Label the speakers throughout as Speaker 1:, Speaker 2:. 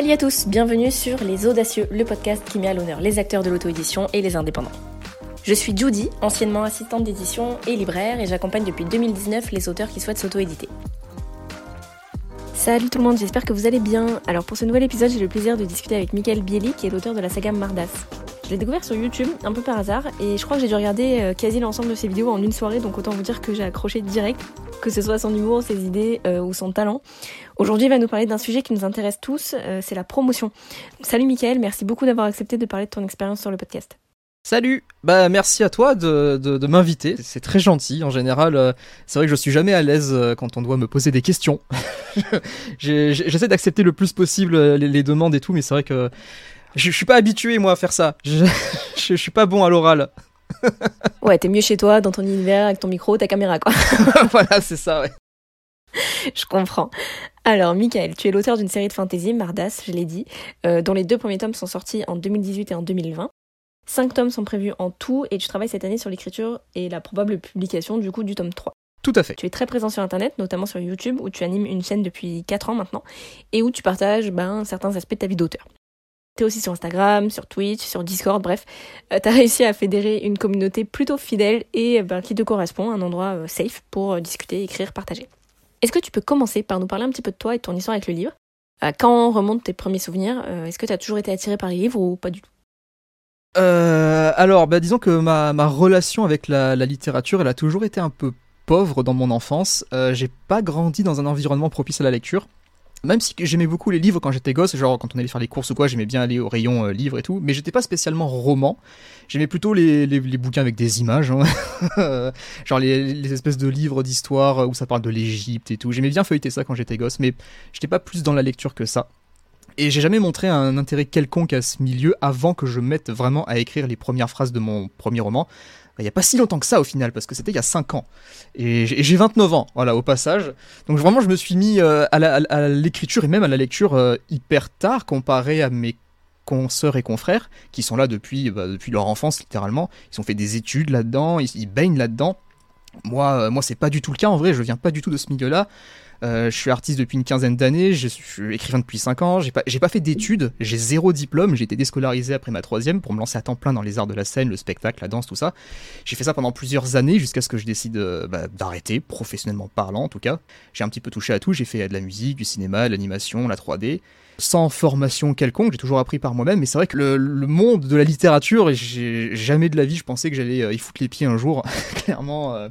Speaker 1: Salut à tous, bienvenue sur Les Audacieux, le podcast qui met à l'honneur les acteurs de l'auto-édition et les indépendants. Je suis Judy, anciennement assistante d'édition et libraire, et j'accompagne depuis 2019 les auteurs qui souhaitent s'auto-éditer. Salut tout le monde, j'espère que vous allez bien. Alors pour ce nouvel épisode, j'ai le plaisir de discuter avec Michael Bieli, qui est l'auteur de la saga Mardas. Je l'ai découvert sur YouTube, un peu par hasard, et je crois que j'ai dû regarder euh, quasi l'ensemble de ses vidéos en une soirée, donc autant vous dire que j'ai accroché direct, que ce soit son humour, ses idées euh, ou son talent. Aujourd'hui, il va nous parler d'un sujet qui nous intéresse tous, euh, c'est la promotion. Salut Michael, merci beaucoup d'avoir accepté de parler de ton expérience sur le podcast.
Speaker 2: Salut Bah merci à toi de, de, m'inviter, c'est très gentil en général. C'est vrai que je suis jamais à l'aise quand on doit me poser des questions. J'essaie d'accepter le plus possible les, demandes et tout, mais c'est vrai que je, suis pas habitué moi à faire ça. Je, je, suis pas bon à l'oral.
Speaker 1: ouais, t'es mieux chez toi, dans ton univers, avec ton micro, ta caméra quoi.
Speaker 2: voilà, c'est ça, ouais.
Speaker 1: je comprends. Alors, Michael, tu es l'auteur d'une série de fantasy, Mardas, je l'ai dit, euh, dont les deux premiers tomes sont sortis en 2018 et en 2020. Cinq tomes sont prévus en tout et tu travailles cette année sur l'écriture et la probable publication du coup du tome 3.
Speaker 2: Tout à fait.
Speaker 1: Tu es très présent sur Internet, notamment sur YouTube, où tu animes une chaîne depuis 4 ans maintenant, et où tu partages ben, certains aspects de ta vie d'auteur. Aussi sur Instagram, sur Twitch, sur Discord, bref. Euh, tu as réussi à fédérer une communauté plutôt fidèle et ben, qui te correspond, un endroit euh, safe pour discuter, écrire, partager. Est-ce que tu peux commencer par nous parler un petit peu de toi et de ton histoire avec le livre? Euh, Quand remontent tes premiers souvenirs? Euh, Est-ce que tu as toujours été attiré par les livres ou pas du tout?
Speaker 2: Euh, alors, bah, disons que ma, relation avec la, littérature, elle a toujours été un peu pauvre dans mon enfance. j'ai pas grandi dans un environnement propice à la lecture même si j'aimais beaucoup les livres quand j'étais gosse, genre quand on allait faire les courses ou quoi, j'aimais bien aller au rayon euh, livres et tout, mais j'étais pas spécialement roman. J'aimais plutôt les, les, bouquins avec des images, hein. genre les, les, espèces de livres d'histoire où ça parle de l'Égypte et tout. J'aimais bien feuilleter ça quand j'étais gosse, mais j'étais pas plus dans la lecture que ça. Et j'ai jamais montré un intérêt quelconque à ce milieu avant que je mette vraiment à écrire les premières phrases de mon premier roman il n'y a pas si longtemps que ça au final, parce que c'était il y a 5 ans. Et j'ai 29 ans, voilà, au passage. Donc vraiment, je me suis mis euh, à l'écriture et même à la lecture euh, hyper tard comparé à mes consoeurs et confrères qui sont là depuis, bah, depuis leur enfance littéralement. Ils ont fait des études là-dedans, ils, baignent là-dedans. Moi, euh, moi c'est pas du tout le cas en vrai, je viens pas du tout de ce milieu-là. Euh, je suis artiste depuis une quinzaine d'années, je suis écrivain depuis 5 ans, j'ai pas, fait d'études, j'ai zéro diplôme, j'ai été déscolarisé après ma troisième pour me lancer à temps plein dans les arts de la scène, le spectacle, la danse, tout ça. J'ai fait ça pendant plusieurs années jusqu'à ce que je décide euh, bah, d'arrêter, professionnellement parlant en tout cas. J'ai un petit peu touché à tout, j'ai fait de la musique, du cinéma, de l'animation, la 3D sans formation quelconque, j'ai toujours appris par moi-même, mais c'est vrai que le, monde de la littérature, j'ai jamais de la vie, je pensais que j'allais y foutre les pieds un jour, clairement.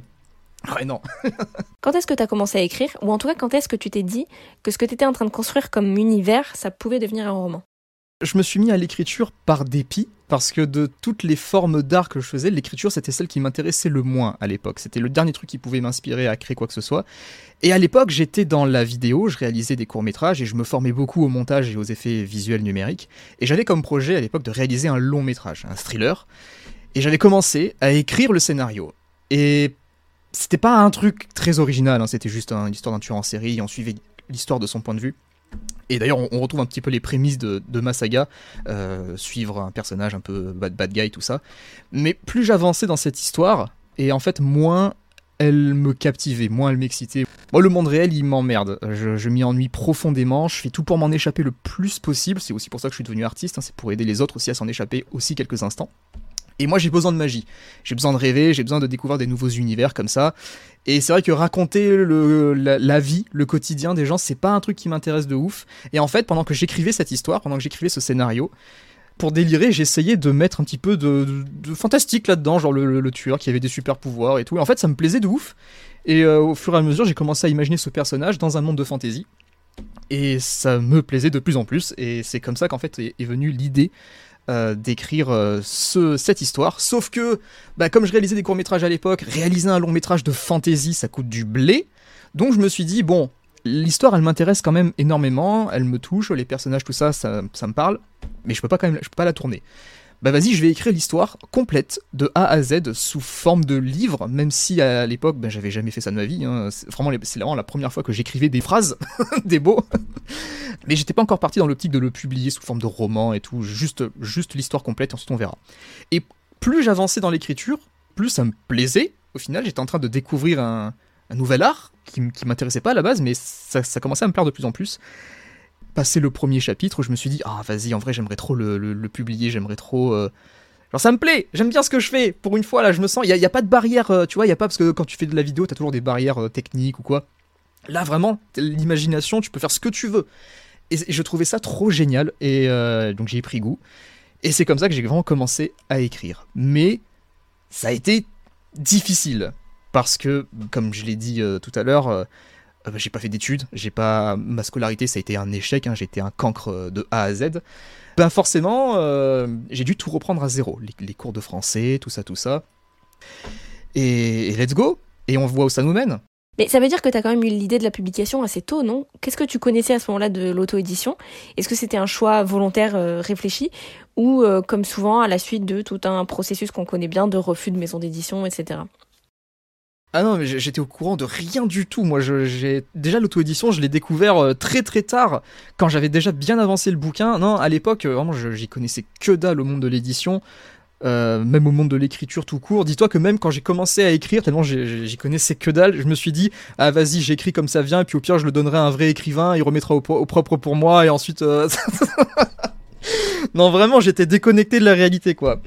Speaker 2: Ouais, non.
Speaker 1: quand est-ce que tu as commencé à écrire Ou en tout cas, quand est-ce que tu t'es dit que ce que tu étais en train de construire comme univers, ça pouvait devenir un roman?
Speaker 2: Je me suis mis à l'écriture par dépit, parce que de toutes les formes d'art que je faisais, l'écriture c'était celle qui m'intéressait le moins à l'époque. C'était le dernier truc qui pouvait m'inspirer à créer quoi que ce soit. Et à l'époque, j'étais dans la vidéo, je réalisais des courts-métrages et je me formais beaucoup au montage et aux effets visuels numériques. Et j'avais comme projet à l'époque de réaliser un long-métrage, un thriller. Et j'avais commencé à écrire le scénario. Et c'était pas un truc très original, hein, c'était juste une histoire d'un tueur en série, on suivait l'histoire de son point de vue. Et d'ailleurs, on, retrouve un petit peu les prémices de, ma saga, euh, suivre un personnage un peu bad, guy, tout ça. Mais plus j'avançais dans cette histoire, et en fait, moins elle me captivait, moins elle m'excitait. Moi, le monde réel, il m'emmerde. Je, je m'y ennuie profondément. Je fais tout pour m'en échapper le plus possible. C'est aussi pour ça que je suis devenu artiste. Hein, c'est pour aider les autres aussi à s'en échapper aussi quelques instants. Et moi, j'ai besoin de magie. J'ai besoin de rêver, j'ai besoin de découvrir des nouveaux univers comme ça. Et c'est vrai que raconter la, vie, le quotidien des gens, c'est pas un truc qui m'intéresse de ouf. Et en fait, pendant que j'écrivais cette histoire, pendant que j'écrivais ce scénario, pour délirer, j'essayais de mettre un petit peu de, fantastique là-dedans, genre le, tueur qui avait des super pouvoirs et tout. Et en fait, ça me plaisait de ouf. Et euh, au fur et à mesure, j'ai commencé à imaginer ce personnage dans un monde de fantasy. Et ça me plaisait de plus en plus. Et c'est comme ça qu'en fait est venue l'idée euh, d'écrire euh, ce, cette histoire. Sauf que, bah, comme je réalisais des courts-métrages à l'époque, réaliser un long-métrage de fantasy, ça coûte du blé. Donc je me suis dit, bon, l'histoire, elle m'intéresse quand même énormément, elle me touche, les personnages, tout ça, ça, me parle, mais je peux pas quand même, peux pas la tourner bah vas-y, je vais écrire l'histoire complète de A à Z sous forme de livre, même si à l'époque, bah, j'avais jamais fait ça de ma vie. Hein. C'est vraiment, la première fois que j'écrivais des phrases, des mots. Mais j'étais pas encore parti dans l'optique de le publier sous forme de roman et tout, juste, juste l'histoire complète, ensuite on verra. Et plus j'avançais dans l'écriture, plus ça me plaisait. Au final, j'étais en train de découvrir un, nouvel art qui, qui m'intéressait pas à la base, mais ça, ça commençait à me plaire de plus en plus. Passé le premier chapitre, je me suis dit, ah vas-y, en vrai, j'aimerais trop le, publier, j'aimerais trop... Euh, genre ça me plaît, j'aime bien ce que je fais. Pour une fois, là, je me sens... Il n'y a, pas de barrière, euh, tu vois, il n'y a pas... Parce que quand tu fais de la vidéo, tu as toujours des barrières euh, techniques ou quoi. Là, vraiment, l'imagination, tu peux faire ce que tu veux. Et, je trouvais ça trop génial, et donc j'ai pris goût. Et c'est comme ça que j'ai vraiment commencé à écrire. Mais ça a été difficile. Parce que, comme je l'ai dit tout à l'heure euh, j'ai pas fait d'études, j'ai pas ma scolarité ça a été un échec, hein, été un cancre euh, de A à Z. Ben forcément, euh, j'ai dû tout reprendre à zéro, les, cours de français, tout ça, tout ça. Et, let's go Et on voit où ça nous mène.
Speaker 1: Mais ça veut dire que tu as quand même eu l'idée de la publication assez tôt, non? Qu'est-ce que tu connaissais à ce moment-là de l'auto-édition? Est-ce que c'était un choix volontaire réfléchi? Ou comme souvent à la suite de tout un processus qu'on connaît bien de refus de maison d'édition, etc.
Speaker 2: Ah non, mais j'étais au courant de rien du tout. Moi, j'ai déjà l'auto-édition, je l'ai découvert euh, très très tard, quand j'avais déjà bien avancé le bouquin. Non, à l'époque, euh, vraiment, j'y connaissais que dalle au monde de l'édition, euh, même au monde de l'écriture tout court. Dis-toi que même quand j'ai commencé à écrire, tellement j'y connaissais que dalle, je me suis dit, ah vas-y, j'écris comme ça vient, puis au pire, je le donnerai à un vrai écrivain, il remettra au, propre pour moi, et ensuite. non, vraiment, j'étais déconnecté de la réalité, quoi.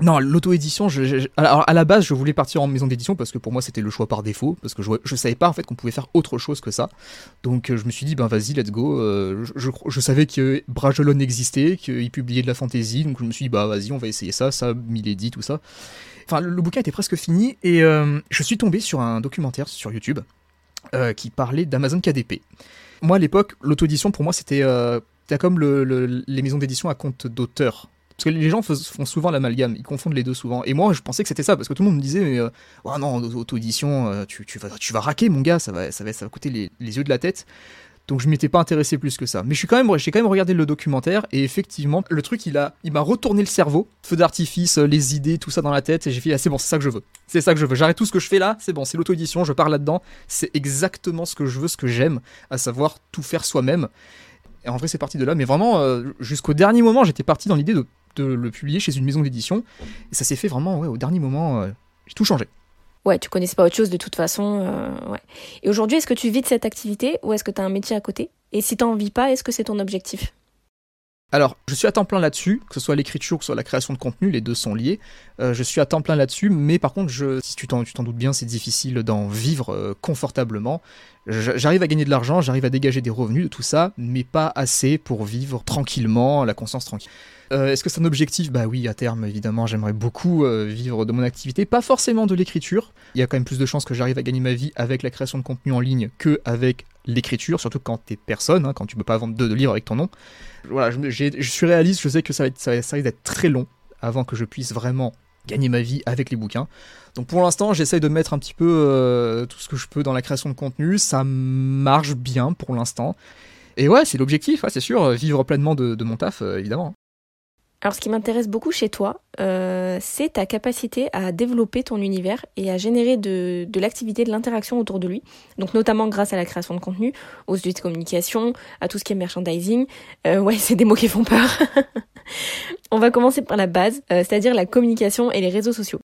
Speaker 2: Non, l'auto-édition, alors à la base, je voulais partir en maison d'édition parce que pour moi c'était le choix par défaut, parce que je, je savais pas en fait qu'on pouvait faire autre chose que ça. Donc euh, je me suis dit, ben vas-y, let's go. Euh, je, savais que Brajolon existait, qu'il publiait de la fantasy, donc je me suis dit, bah vas-y, on va essayer ça, ça, Milady, tout ça. Enfin, le, bouquin était presque fini et euh, je suis tombé sur un documentaire sur YouTube qui parlait d'Amazon KDP. Moi à l'époque, l'auto-édition pour moi c'était comme les maisons d'édition à compte d'auteur. Parce que les gens font souvent l'amalgame, ils confondent les deux souvent. Et moi, je pensais que c'était ça, parce que tout le monde me disait, mais euh, oh non, auto-édition, euh, tu, vas, raquer, mon gars, ça va, ça va, ça va coûter les, yeux de la tête. Donc je m'étais pas intéressé plus que ça. Mais je suis quand même, j'ai quand même regardé le documentaire et effectivement, le truc, il a, il m'a retourné le cerveau, feu d'artifice, euh, les idées, tout ça dans la tête, et j'ai fait, ah, c'est bon, c'est ça que je veux. C'est ça que je veux. J'arrête tout ce que je fais là, c'est bon, c'est l'auto-édition, je pars là-dedans. C'est exactement ce que je veux, ce que j'aime, à savoir tout faire soi-même. Et en vrai, c'est parti de là. Mais vraiment, jusqu'au dernier moment, j'étais parti dans l'idée de de le publier chez une maison d'édition. Et ça s'est fait vraiment ouais, au dernier moment. Euh, j'ai tout changé.
Speaker 1: Ouais, tu connaissais pas autre chose de toute façon. Euh, ouais. Et aujourd'hui, est-ce que tu vis de cette activité ou est-ce que tu as un métier à côté? Et si tu n'en vis pas, est-ce que c'est ton objectif?
Speaker 2: Alors, je suis à temps plein là-dessus, que ce soit l'écriture, que ce soit la création de contenu, les deux sont liés. Euh, je suis à temps plein là-dessus, mais par contre, je, si tu t'en, doutes bien, c'est difficile d'en vivre confortablement. J'arrive à gagner de l'argent, j'arrive à dégager des revenus de tout ça, mais pas assez pour vivre tranquillement, la conscience tranquille. Euh, est-ce que c'est un objectif? Bah oui, à terme, évidemment, j'aimerais beaucoup euh, vivre de mon activité, pas forcément de l'écriture. Il y a quand même plus de chances que j'arrive à gagner ma vie avec la création de contenu en ligne que avec l'écriture, surtout quand t'es personne, hein, quand tu peux pas vendre de, livres avec ton nom. Voilà, je, suis réaliste, je sais que ça, va être, risque d'être très long avant que je puisse vraiment gagner ma vie avec les bouquins. Donc pour l'instant, j'essaye de mettre un petit peu euh, tout ce que je peux dans la création de contenu. Ça marche bien pour l'instant. Et ouais, c'est l'objectif, c'est sûr, vivre pleinement de, mon taf, évidemment.
Speaker 1: Alors, ce qui m'intéresse beaucoup chez toi, euh, c'est ta capacité à développer ton univers et à générer de, l'activité, de l'interaction autour de lui. Donc, notamment grâce à la création de contenu, aux outils de communication, à tout ce qui est merchandising. Euh, ouais, c'est des mots qui font peur. On va commencer par la base, euh, c'est-à-dire la communication et les réseaux sociaux.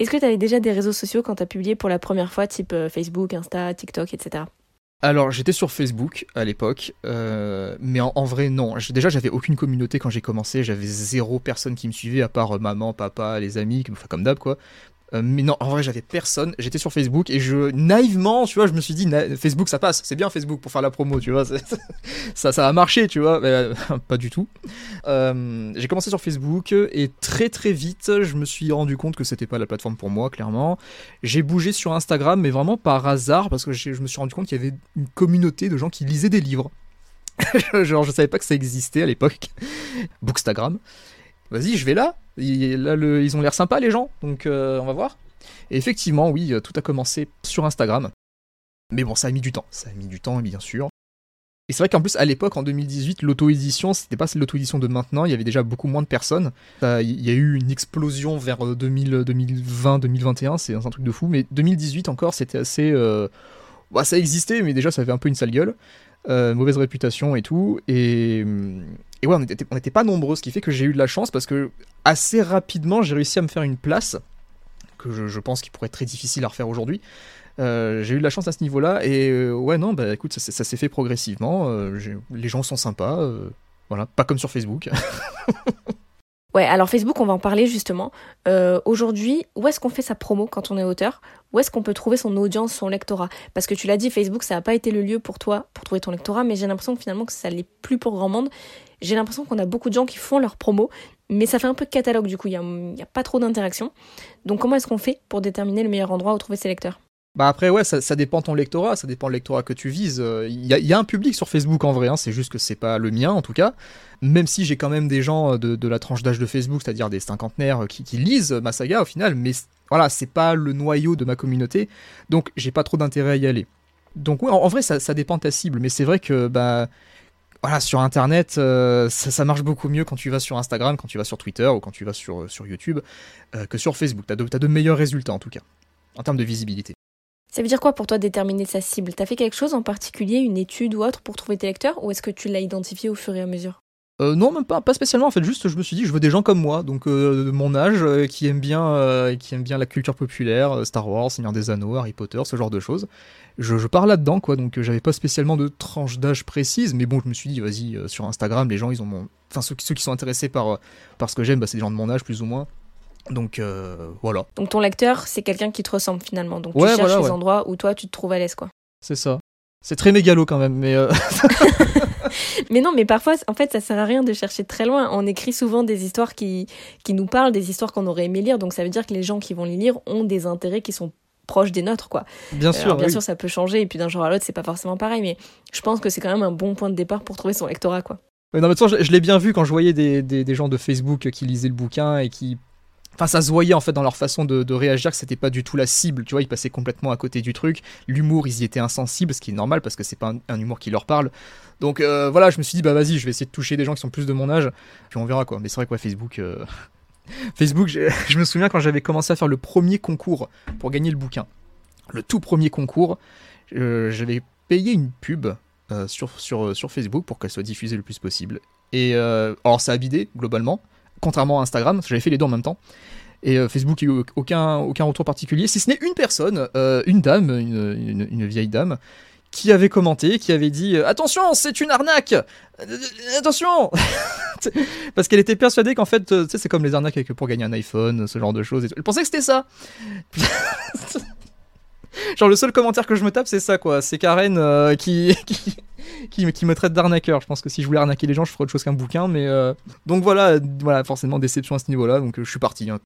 Speaker 1: Est-ce que tu avais déjà des réseaux sociaux quand tu as publié pour la première fois, type Facebook, Insta, TikTok, etc.
Speaker 2: Alors j'étais sur Facebook à l'époque, euh, mais en, vrai non. déjà j'avais aucune communauté quand j'ai commencé, j'avais zéro personne qui me suivait à part euh, maman, papa, les amis, enfin, comme d'hab quoi. Euh, mais non, en vrai, j'avais personne. J'étais sur Facebook et je, naïvement, tu vois, je me suis dit, Facebook, ça passe. C'est bien Facebook pour faire la promo, tu vois. ça, ça a marché, tu vois. Euh, pas du tout. Euh, j'ai commencé sur Facebook et très très vite, je me suis rendu compte que c'était pas la plateforme pour moi, clairement. J'ai bougé sur Instagram, mais vraiment par hasard, parce que je me suis rendu compte qu'il y avait une communauté de gens qui lisaient des livres. Genre, je savais pas que ça existait à l'époque. Bookstagram vas-y, je vais là. Là ils ont l'air sympas, les gens, donc euh, on va voir. Et effectivement, oui, euh, tout a commencé sur Instagram. Mais bon, ça a mis du temps. Ça a mis du temps, bien sûr. Et c'est vrai qu'en plus, à l'époque, en 2018, l'auto-édition, c'était pas l'auto-édition de maintenant, il y avait déjà beaucoup moins de personnes. Il y a eu une explosion vers 2020, 2021, c'est un truc de fou. Mais 2018 encore, c'était assez. Euh, bah, ça existait, mais déjà, ça avait un peu une sale gueule. mauvaise réputation et tout. Et, et ouais, on n'était pas nombreux, ce qui fait que j'ai eu de la chance parce que assez rapidement, j'ai réussi à me faire une place, que je, pense qu'il pourrait être très difficile à refaire aujourd'hui. j'ai eu de la chance à ce niveau-là et ouais non bah écoute ça, s'est fait progressivement. les gens sont sympas, voilà, pas comme sur Facebook.
Speaker 1: Ouais, alors Facebook, on va en parler justement. Euh, aujourd'hui, où est-ce qu'on fait sa promo quand on est auteur? Où est-ce qu'on peut trouver son audience, son lectorat? Parce que tu l'as dit, Facebook, ça n'a pas été le lieu pour toi pour trouver ton lectorat, mais j'ai l'impression que finalement que ça l'est plus pour grand monde. J'ai l'impression qu'on a beaucoup de gens qui font leur promo, mais ça fait un peu catalogue du coup, il n'y a, pas trop d'interaction. Donc comment est-ce qu'on fait pour déterminer le meilleur endroit où trouver ses lecteurs?
Speaker 2: Bah après ouais, ça, ça, dépend ton lectorat, ça dépend le lectorat que tu vises. Il y, a, un public sur Facebook en vrai, hein, c'est juste que c'est pas le mien en tout cas. Même si j'ai quand même des gens de, de la tranche d'âge de Facebook, c'est-à-dire des cinquantenaires qui, qui, lisent ma saga au final, mais voilà, c'est pas le noyau de ma communauté, donc j'ai pas trop d'intérêt à y aller. Donc ouais, en, vrai ça, ça, dépend de ta cible, mais c'est vrai que bah voilà, sur Internet, euh, ça, marche beaucoup mieux quand tu vas sur Instagram, quand tu vas sur Twitter ou quand tu vas sur, sur YouTube euh, que sur Facebook. T'as de, de meilleurs résultats en tout cas, en termes de visibilité.
Speaker 1: Ça veut dire quoi pour toi déterminer sa cible? T'as fait quelque chose en particulier, une étude ou autre pour trouver tes lecteurs ou est-ce que tu l'as identifié au fur et à mesure?
Speaker 2: Euh, non, même pas, pas spécialement. En fait, juste, je me suis dit, je veux des gens comme moi, donc euh, de mon âge, euh, qui aiment bien, qui aiment bien la culture populaire, Star Wars, Seigneur des Anneaux, Harry Potter, ce genre de choses. Je, je pars là-dedans, quoi. Donc, j'avais pas spécialement de tranche d'âge précise, mais bon, je me suis dit, vas-y, sur Instagram, les gens, ils ont mon, enfin ceux, ceux qui sont intéressés par, par ce que j'aime, bah, c'est des gens de mon âge, plus ou moins. Donc voilà.
Speaker 1: Donc ton lecteur, c'est quelqu'un qui te ressemble finalement. Donc tu cherches voilà, les ouais. endroits où toi tu te trouves à l'aise quoi.
Speaker 2: C'est ça. C'est très mégalo quand même, mais. Euh...
Speaker 1: mais non, mais parfois, en fait, ça sert à rien de chercher très loin. On écrit souvent des histoires qui, qui nous parlent, des histoires qu'on aurait aimé lire. Donc ça veut dire que les gens qui vont les lire ont des intérêts qui sont proches des nôtres, quoi.
Speaker 2: Bien sûr. Alors,
Speaker 1: bien
Speaker 2: oui.
Speaker 1: sûr, ça peut changer et puis d'un jour à l'autre, c'est pas forcément pareil. Mais je pense que c'est quand même un bon point de départ pour trouver son lectorat, quoi.
Speaker 2: Mais non, mais de toute façon, je, je l'ai bien vu quand je voyais des, des, des gens de Facebook qui lisaient le bouquin et qui Enfin, ça se voyait en fait dans leur façon de, réagir que c'était pas du tout la cible, tu vois, ils passaient complètement à côté du truc. L'humour, ils y étaient insensibles, ce qui est normal parce que c'est pas un, humour qui leur parle. Donc euh, voilà, je me suis dit, bah vas-y, je vais essayer de toucher des gens qui sont plus de mon âge, puis on verra quoi. Mais c'est vrai que ouais, Facebook. Euh... Facebook, je me souviens quand j'avais commencé à faire le premier concours pour gagner le bouquin. Le tout premier concours, euh, j'avais payé une pub sur, sur, sur Facebook pour qu'elle soit diffusée le plus possible. Et alors ça a bidé globalement contrairement à Instagram, j'avais fait les deux en même temps. Et euh, Facebook, il n'y a eu aucun, aucun retour particulier, si ce n'est une personne, euh, une dame, une, vieille dame, qui avait commenté, qui avait dit euh, Attention, c'est une arnaque Attention Parce qu'elle était persuadée qu'en fait, tu sais, c'est comme les arnaques pour gagner un iPhone, ce genre de choses. Elle pensait que c'était ça Genre, le seul commentaire que je me tape, c'est ça, quoi. C'est Karen euh, qui, qui, qui, qui, me traite d'arnaqueur. Je pense que si je voulais arnaquer les gens, je ferais autre chose qu'un bouquin. Mais euh... donc voilà, voilà, forcément déception à ce niveau-là. Donc euh, je suis parti. Hein.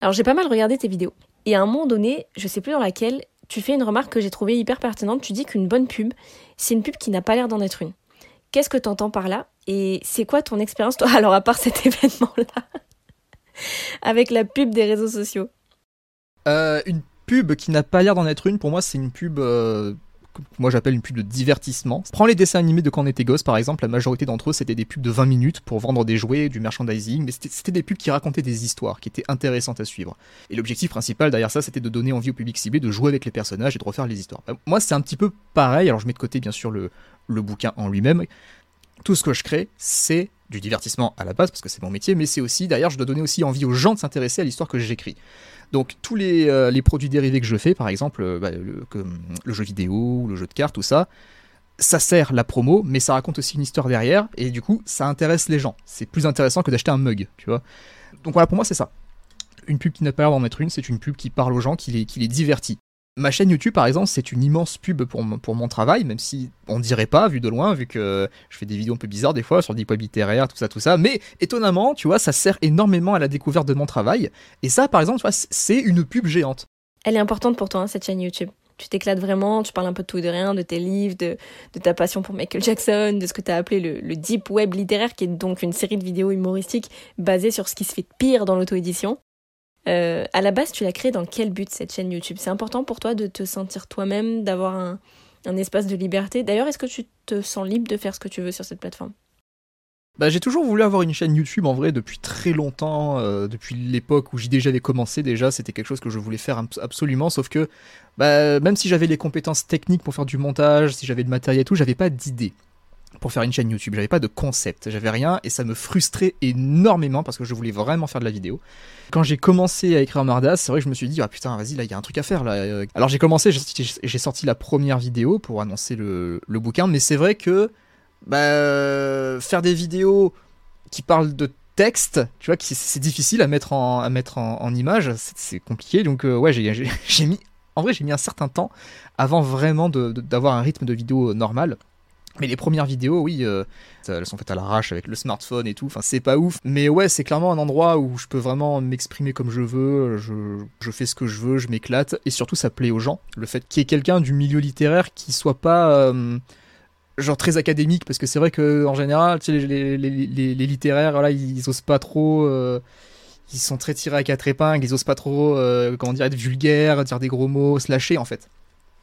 Speaker 1: Alors j'ai pas mal regardé tes vidéos. Et à un moment donné, je sais plus dans laquelle, tu fais une remarque que j'ai trouvée hyper pertinente. Tu dis qu'une bonne pub, c'est une pub qui n'a pas l'air d'en être une. Qu'est-ce que t'entends par là? Et c'est quoi ton expérience, toi, alors à part cet événement-là, avec la pub des réseaux sociaux
Speaker 2: euh, Une pub qui n'a pas l'air d'en être une, pour moi, c'est une pub euh, moi j'appelle une pub de divertissement. Prends les dessins animés de quand on était gosse, par exemple, la majorité d'entre eux c'était des pubs de 20 minutes pour vendre des jouets, du merchandising, mais c'était des pubs qui racontaient des histoires, qui étaient intéressantes à suivre. Et l'objectif principal derrière ça, c'était de donner envie au public ciblé de jouer avec les personnages et de refaire les histoires. moi, c'est un petit peu pareil, alors je mets de côté bien sûr le, le bouquin en lui-même. Tout ce que je crée, c'est du divertissement à la base, parce que c'est mon métier, mais c'est aussi, derrière, je dois donner aussi envie aux gens de s'intéresser à l'histoire que j'écris. Donc tous les, euh, les, produits dérivés que je fais, par exemple euh, bah, le, jeu vidéo, le jeu de cartes, tout ça, ça sert la promo, mais ça raconte aussi une histoire derrière, et du coup ça intéresse les gens. C'est plus intéressant que d'acheter un mug, tu vois. Donc voilà, pour moi c'est ça. Une pub qui n'a pas l'air d'en être une, c'est une pub qui parle aux gens, qui les, qui les divertit. Ma chaîne YouTube, par exemple, c'est une immense pub pour mon, travail, même si on dirait pas, vu de loin, vu que je fais des vidéos un peu bizarres des fois sur des web littéraires, tout ça, tout ça. Mais étonnamment, tu vois, ça sert énormément à la découverte de mon travail. Et ça, par exemple, tu vois, c'est une pub géante.
Speaker 1: Elle est importante pour toi, hein, cette chaîne YouTube. Tu t'éclates vraiment, tu parles un peu de tout et de rien, de tes livres, de, de ta passion pour Michael Jackson, de ce que tu as appelé le, le deep web littéraire, qui est donc une série de vidéos humoristiques basées sur ce qui se fait de pire dans l'auto-édition. Euh, à la base, tu l'as créée dans quel but cette chaîne YouTube? C'est important pour toi de te sentir toi-même, d'avoir un, espace de liberté? D'ailleurs, est-ce que tu te sens libre de faire ce que tu veux sur cette plateforme?
Speaker 2: Bah, j'ai toujours voulu avoir une chaîne YouTube en vrai depuis très longtemps, euh, depuis l'époque où j'y déjà avais commencé déjà, c'était quelque chose que je voulais faire absolument, sauf que bah, même si j'avais les compétences techniques pour faire du montage, si j'avais le matériel et tout, j'avais pas d'idée. Pour faire une chaîne YouTube. J'avais pas de concept, j'avais rien et ça me frustrait énormément parce que je voulais vraiment faire de la vidéo. Quand j'ai commencé à écrire Mardas, c'est vrai que je me suis dit ah putain vas-y là il y a un truc à faire là. Alors j'ai commencé, j'ai sorti la première vidéo pour annoncer le, bouquin, mais c'est vrai que bah, faire des vidéos qui parlent de texte, tu vois, c'est difficile à mettre en, à mettre en, image, c'est compliqué. Donc euh, ouais, j'ai mis, en vrai j'ai mis un certain temps avant vraiment d'avoir un rythme de vidéo normal. Mais les premières vidéos, oui, euh, elles sont faites à l'arrache avec le smartphone et tout. Enfin, c'est pas ouf. Mais ouais, c'est clairement un endroit où je peux vraiment m'exprimer comme je veux. Je, fais ce que je veux, je m'éclate. Et surtout, ça plaît aux gens. Le fait qu'il y ait quelqu'un du milieu littéraire qui soit pas. Euh, genre très académique parce que c'est vrai que en général tu sais, les, littéraires ils, osent pas trop euh, ils sont très tirés à quatre épingles ils osent pas trop comment dire être vulgaires dire des gros mots se lâcher en fait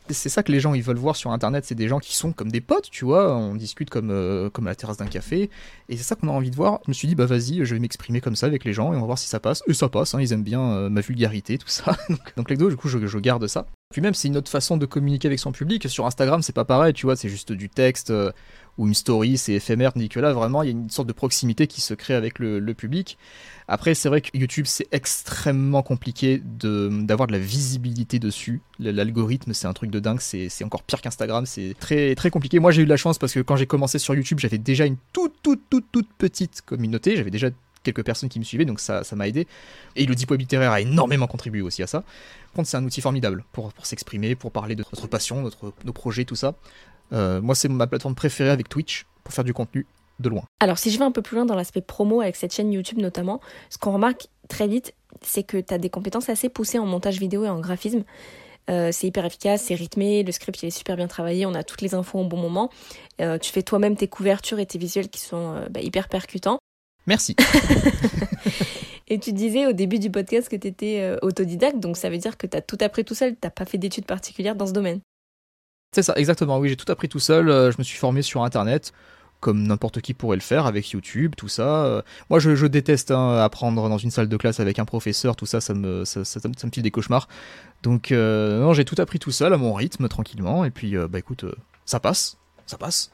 Speaker 2: c'est ça que les gens ils veulent voir sur internet, c'est des gens qui sont comme des potes, tu vois, on discute comme, euh, comme à la terrasse d'un café, et c'est ça qu'on a envie de voir. Je me suis dit, bah vas-y, je vais m'exprimer comme ça avec les gens, et on va voir si ça passe. Et ça passe, hein, ils aiment bien euh, ma vulgarité, tout ça. donc, les deux, du coup, je, je, garde ça. Puis même, c'est une autre façon de communiquer avec son public. Sur Instagram, c'est pas pareil, tu vois, c'est juste du texte. Euh, ou une story, c'est éphémère, tandis que là, vraiment, il y a une sorte de proximité qui se crée avec le, public. Après, c'est vrai que YouTube, c'est extrêmement compliqué d'avoir de, la visibilité dessus. L'algorithme, c'est un truc de dingue, c'est encore pire qu'Instagram, c'est très, très compliqué. Moi, j'ai eu de la chance parce que quand j'ai commencé sur YouTube, j'avais déjà une toute, toute, toute, toute petite communauté, j'avais déjà quelques personnes qui me suivaient, donc ça, ça m'a aidé. Et le Deep Web littéraire a énormément contribué aussi à ça. Par contre, c'est un outil formidable pour, pour s'exprimer, pour parler de notre passion, notre, nos projets, tout ça. Euh, moi, c'est ma plateforme préférée avec Twitch pour faire du contenu de loin.
Speaker 1: Alors, si je vais un peu plus loin dans l'aspect promo avec cette chaîne YouTube notamment, ce qu'on remarque très vite, c'est que tu as des compétences assez poussées en montage vidéo et en graphisme. Euh, c'est hyper efficace, c'est rythmé, le script il est super bien travaillé, on a toutes les infos au bon moment. Euh, tu fais toi-même tes couvertures et tes visuels qui sont bah, hyper percutants.
Speaker 2: Merci.
Speaker 1: et tu disais au début du podcast que tu étais autodidacte, donc ça veut dire que tu as tout appris tout seul, tu pas fait d'études particulières dans ce domaine.
Speaker 2: C'est ça, exactement. Oui, j'ai tout appris tout seul. Euh, je me suis formé sur Internet, comme n'importe qui pourrait le faire, avec YouTube, tout ça. Euh. Moi, je, déteste hein, apprendre dans une salle de classe avec un professeur, tout ça, ça me, ça, ça, me file des cauchemars. Donc, euh, non, j'ai tout appris tout seul, à mon rythme, tranquillement. Et puis, bah écoute, ça passe, ça passe.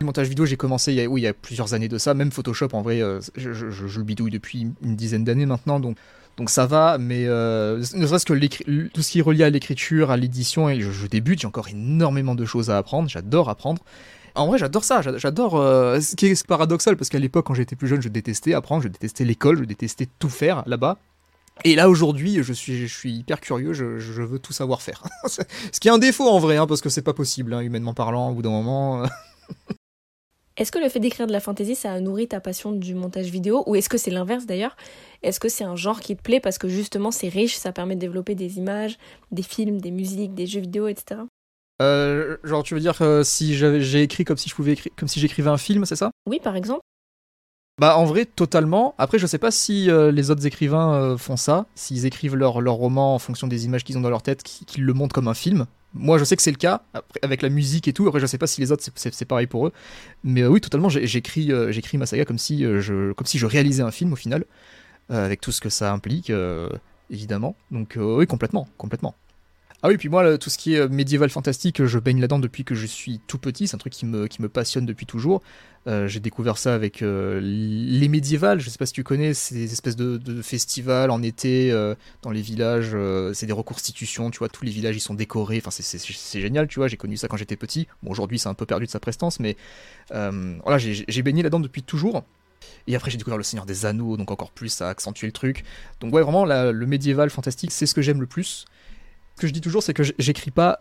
Speaker 2: Le montage vidéo, j'ai commencé il y, a, plusieurs années de ça. Même Photoshop, en vrai, je, le bidouille depuis une dizaine d'années maintenant. Donc, donc ça va, mais euh, ne serait-ce que tout ce qui est relié à l'écriture, à l'édition, et je, débute, j'ai encore énormément de choses à apprendre, j'adore apprendre. En vrai, j'adore ça, j'adore. Euh, ce qui est paradoxal, parce qu'à l'époque, quand j'étais plus jeune, je détestais apprendre, je détestais l'école, je détestais tout faire là-bas. Et là aujourd'hui, je suis, je suis hyper curieux, je, veux tout savoir faire. ce qui est un défaut en vrai, hein, parce que c'est pas possible, hein, humainement parlant, au bout d'un moment.
Speaker 1: Est-ce que le fait d'écrire de la fantaisie, ça a nourri ta passion du montage vidéo? Ou est-ce que c'est l'inverse d'ailleurs? Est-ce que c'est un genre qui te plaît parce que justement c'est riche, ça permet de développer des images, des films, des musiques, des jeux vidéo, etc.
Speaker 2: Euh, genre tu veux dire euh, si j'ai écrit comme si je pouvais écrire, comme si j'écrivais un film, c'est ça?
Speaker 1: Oui, par exemple.
Speaker 2: Bah en vrai totalement. Après je sais pas si euh, les autres écrivains euh, font ça, s'ils écrivent leur, leur roman en fonction des images qu'ils ont dans leur tête, qu'ils le montrent comme un film. Moi, je sais que c'est le cas, avec la musique et tout. Après, je sais pas si les autres, c'est pareil pour eux. Mais euh, oui, totalement, j'écris j'écris ma saga comme si, je, comme si je réalisais un film au final, avec tout ce que ça implique, évidemment. Donc oui, complètement, complètement. Ah oui, puis moi, tout ce qui est médiéval fantastique, je baigne là-dedans depuis que je suis tout petit. C'est un truc qui me, passionne depuis toujours. Euh, j'ai découvert ça avec euh, les médiévales. Je sais pas si tu connais, des espèces de, festivals en été euh, dans les villages. c'est des reconstitutions, tu vois. Tous les villages ils sont décorés. Enfin, c'est génial, tu vois. J'ai connu ça quand j'étais petit. Bon, aujourd'hui c'est un peu perdu de sa prestance, mais voilà, j'ai baigné là-dedans depuis toujours. Et après, j'ai découvert Le Seigneur des Anneaux, donc encore plus, ça a accentué le truc. Donc, ouais, vraiment, le médiéval fantastique, c'est ce que j'aime le plus. Que je dis toujours, c'est que j'écris pas